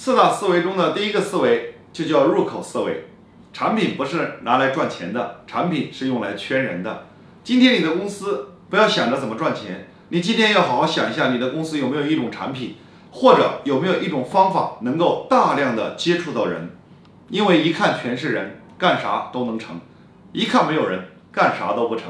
四大思维中的第一个思维就叫入口思维。产品不是拿来赚钱的产品是用来圈人的。今天你的公司不要想着怎么赚钱你今天要好好想一下你的公司有没有一种产品或者有没有一种方法能够大量的接触到人。因为一看全是人干啥都能成。一看没有人干啥都不成。